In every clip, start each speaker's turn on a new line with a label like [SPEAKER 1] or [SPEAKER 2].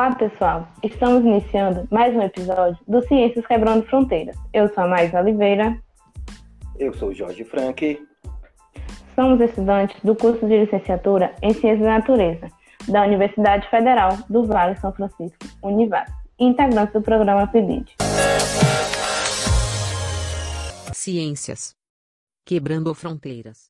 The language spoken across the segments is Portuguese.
[SPEAKER 1] Olá, pessoal! Estamos iniciando mais um episódio do Ciências Quebrando Fronteiras. Eu sou a Mais Oliveira.
[SPEAKER 2] Eu sou o Jorge Frank.
[SPEAKER 1] Somos estudantes do curso de licenciatura em Ciências da Natureza da Universidade Federal do Vale São Francisco, Univas, e integrantes do programa PIBID.
[SPEAKER 3] Ciências. Quebrando fronteiras.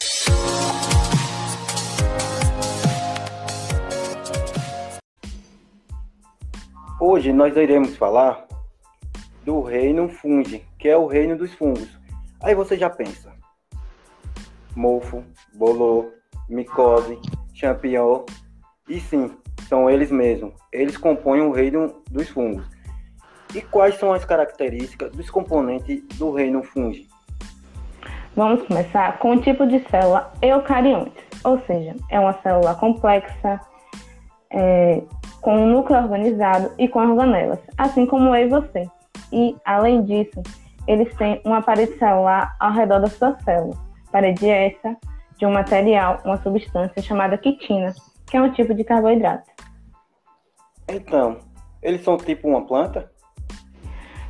[SPEAKER 2] Hoje nós iremos falar do reino fungi, que é o reino dos fungos. Aí você já pensa: mofo, bolô, micose, champignon. E sim, são eles mesmos. Eles compõem o reino dos fungos. E quais são as características dos componentes do reino fungi?
[SPEAKER 1] Vamos começar com o tipo de célula eucarionte, ou seja, é uma célula complexa, é, com um núcleo organizado e com organelas, assim como eu e você. E, além disso, eles têm uma parede celular ao redor da sua célula. Parede essa de um material, uma substância chamada quitina, que é um tipo de carboidrato.
[SPEAKER 2] Então, eles são tipo uma planta?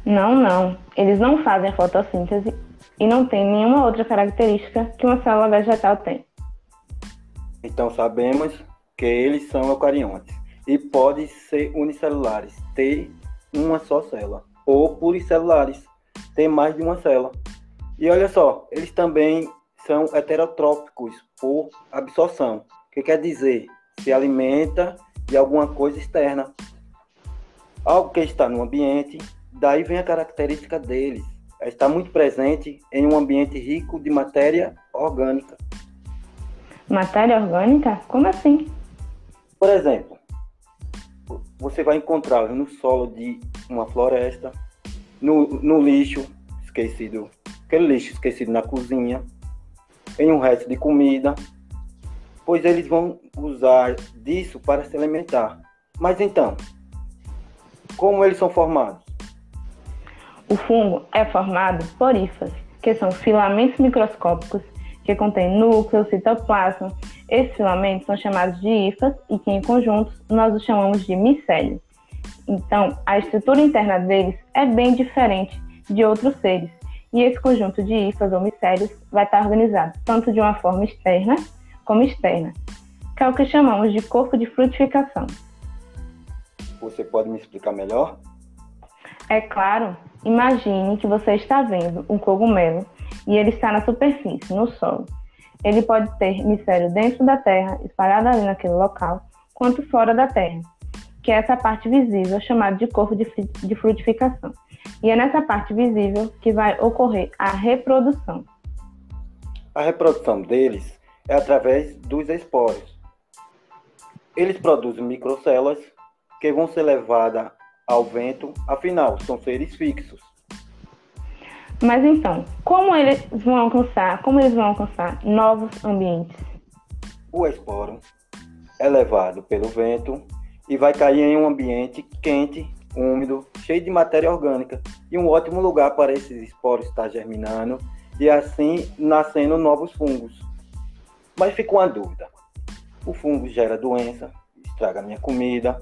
[SPEAKER 1] Não, não. Eles não fazem fotossíntese e não têm nenhuma outra característica que uma célula vegetal tem.
[SPEAKER 2] Então sabemos que eles são eucariontes e podem ser unicelulares, ter uma só célula, ou pluricelulares, ter mais de uma célula. E olha só, eles também são heterotrópicos por absorção. O que quer dizer? Se alimenta de alguma coisa externa. Algo que está no ambiente, daí vem a característica deles. Está muito presente em um ambiente rico de matéria orgânica.
[SPEAKER 1] Matéria orgânica? Como assim?
[SPEAKER 2] Por exemplo, você vai encontrá no solo de uma floresta, no, no lixo esquecido, aquele lixo esquecido na cozinha, em um resto de comida, pois eles vão usar disso para se alimentar. Mas então, como eles são formados?
[SPEAKER 1] O fungo é formado por hifas, que são filamentos microscópicos que contêm núcleo, citoplasma. Esses filamentos são chamados de hifas e que, em conjuntos, nós os chamamos de micélio. Então, a estrutura interna deles é bem diferente de outros seres, e esse conjunto de hifas ou micélios vai estar organizado tanto de uma forma externa como externa, que é o que chamamos de corpo de frutificação.
[SPEAKER 2] Você pode me explicar melhor?
[SPEAKER 1] É claro, imagine que você está vendo um cogumelo e ele está na superfície, no solo. Ele pode ter micélio dentro da terra, espalhado ali naquele local, quanto fora da terra, que é essa parte visível chamada de corpo de frutificação. E é nessa parte visível que vai ocorrer a reprodução.
[SPEAKER 2] A reprodução deles é através dos esporos. Eles produzem microcélulas que vão ser levadas ao vento, afinal, são seres fixos.
[SPEAKER 1] Mas então, como eles vão alcançar, como eles vão alcançar novos ambientes?
[SPEAKER 2] O esporo é levado pelo vento e vai cair em um ambiente quente, úmido, cheio de matéria orgânica e um ótimo lugar para esses esporos estar germinando e assim nascendo novos fungos. Mas fica uma dúvida: o fungo gera doença, estraga minha comida,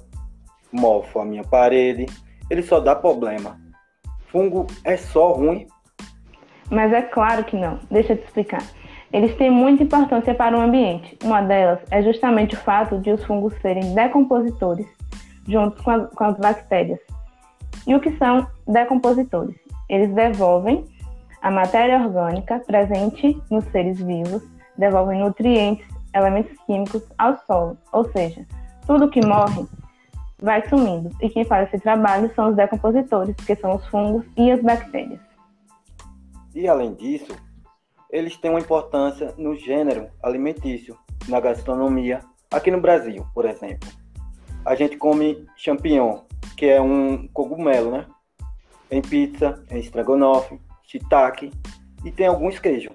[SPEAKER 2] mofo a minha parede, ele só dá problema. Fungo é só ruim
[SPEAKER 1] mas é claro que não. Deixa eu te explicar. Eles têm muita importância para o ambiente. Uma delas é justamente o fato de os fungos serem decompositores, junto com, com as bactérias. E o que são decompositores? Eles devolvem a matéria orgânica presente nos seres vivos, devolvem nutrientes, elementos químicos ao solo. Ou seja, tudo que morre vai sumindo. E quem faz esse trabalho são os decompositores, que são os fungos e as bactérias.
[SPEAKER 2] E além disso, eles têm uma importância no gênero alimentício, na gastronomia, aqui no Brasil, por exemplo. A gente come champignon, que é um cogumelo, né? Em pizza, em estrogonofe, shiitake e tem alguns queijos.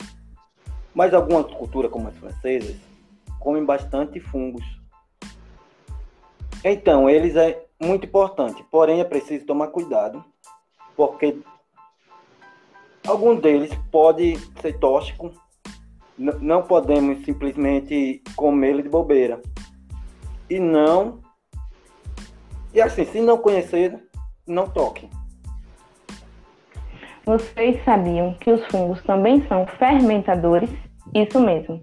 [SPEAKER 2] Mas algumas culturas, como as francesas, comem bastante fungos. Então, eles é muito importante, porém é preciso tomar cuidado, porque Algum deles pode ser tóxico, não podemos simplesmente comê-lo de bobeira. E não E assim, se não conhecer, não toque.
[SPEAKER 1] Vocês sabiam que os fungos também são fermentadores? Isso mesmo.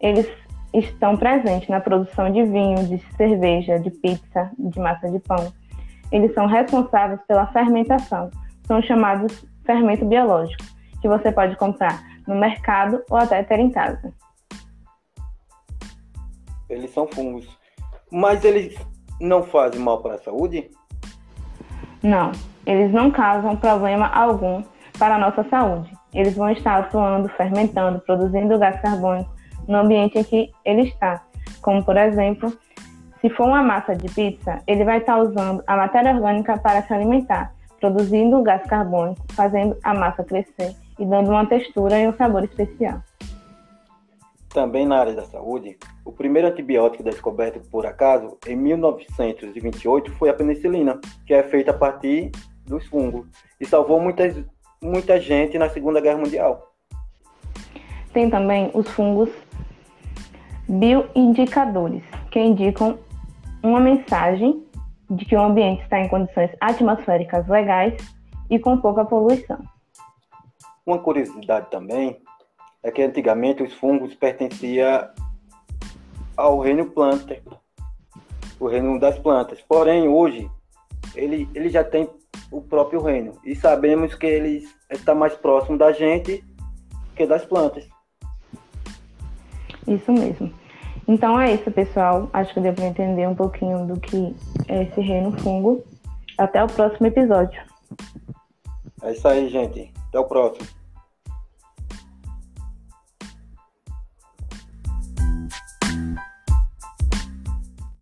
[SPEAKER 1] Eles estão presentes na produção de vinho, de cerveja, de pizza, de massa de pão. Eles são responsáveis pela fermentação. São chamados fermento biológico, que você pode comprar no mercado ou até ter em casa.
[SPEAKER 2] Eles são fungos. Mas eles não fazem mal para a saúde?
[SPEAKER 1] Não, eles não causam problema algum para a nossa saúde. Eles vão estar atuando, fermentando, produzindo gás carbônico no ambiente em que ele está. Como, por exemplo, se for uma massa de pizza, ele vai estar usando a matéria orgânica para se alimentar, produzindo gás carbônico, fazendo a massa crescer e dando uma textura e um sabor especial.
[SPEAKER 2] Também na área da saúde, o primeiro antibiótico descoberto por acaso em 1928 foi a penicilina, que é feita a partir dos fungos e salvou muitas, muita gente na Segunda Guerra Mundial.
[SPEAKER 1] Tem também os fungos bioindicadores, que indicam uma mensagem de que o ambiente está em condições atmosféricas legais e com pouca poluição.
[SPEAKER 2] Uma curiosidade também é que antigamente os fungos pertenciam ao reino planta, o reino das plantas. Porém, hoje ele, ele já tem o próprio reino e sabemos que ele está mais próximo da gente que das plantas.
[SPEAKER 1] Isso mesmo. Então é isso, pessoal. Acho que deu para entender um pouquinho do que esse reino fungo. Até o próximo episódio.
[SPEAKER 2] É isso aí, gente. Até o próximo.